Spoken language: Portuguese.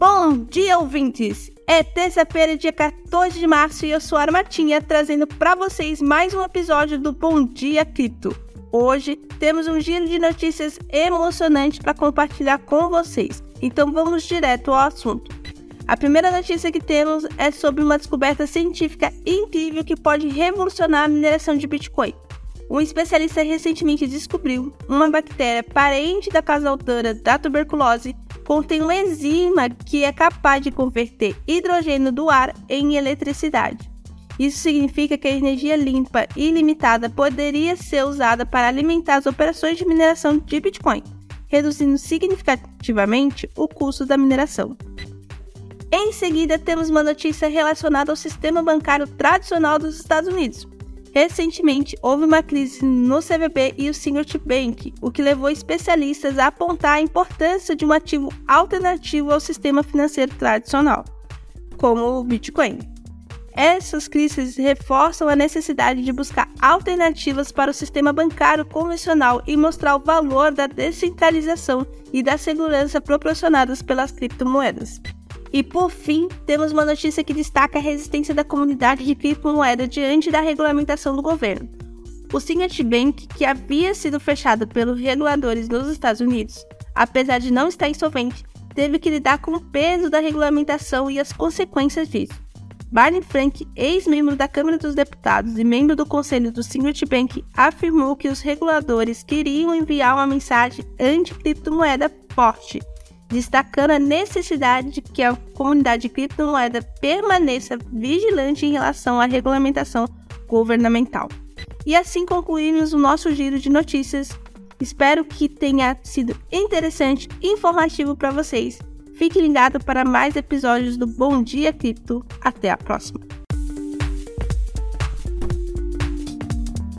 Bom dia, ouvintes! É terça-feira, dia 14 de março, e eu sou a Armatinha, trazendo para vocês mais um episódio do Bom Dia Cripto. Hoje temos um giro de notícias emocionante para compartilhar com vocês, então vamos direto ao assunto. A primeira notícia que temos é sobre uma descoberta científica incrível que pode revolucionar a mineração de Bitcoin. Um especialista recentemente descobriu uma bactéria parente da causa autora da tuberculose contém uma enzima que é capaz de converter hidrogênio do ar em eletricidade. Isso significa que a energia limpa e ilimitada poderia ser usada para alimentar as operações de mineração de Bitcoin, reduzindo significativamente o custo da mineração. Em seguida, temos uma notícia relacionada ao sistema bancário tradicional dos Estados Unidos. Recentemente, houve uma crise no CVB e o Signature Bank, o que levou especialistas a apontar a importância de um ativo alternativo ao sistema financeiro tradicional, como o Bitcoin. Essas crises reforçam a necessidade de buscar alternativas para o sistema bancário convencional e mostrar o valor da descentralização e da segurança proporcionadas pelas criptomoedas. E por fim, temos uma notícia que destaca a resistência da comunidade de criptomoeda diante da regulamentação do governo. O Signature Bank, que havia sido fechado pelos reguladores nos Estados Unidos, apesar de não estar insolvente, teve que lidar com o peso da regulamentação e as consequências disso. Barney Frank, ex-membro da Câmara dos Deputados e membro do conselho do Signature Bank, afirmou que os reguladores queriam enviar uma mensagem anti-criptomoeda forte destacando a necessidade de que a comunidade de criptomoeda permaneça vigilante em relação à regulamentação governamental. E assim concluímos o nosso giro de notícias. Espero que tenha sido interessante e informativo para vocês. Fique ligado para mais episódios do Bom Dia Cripto. Até a próxima!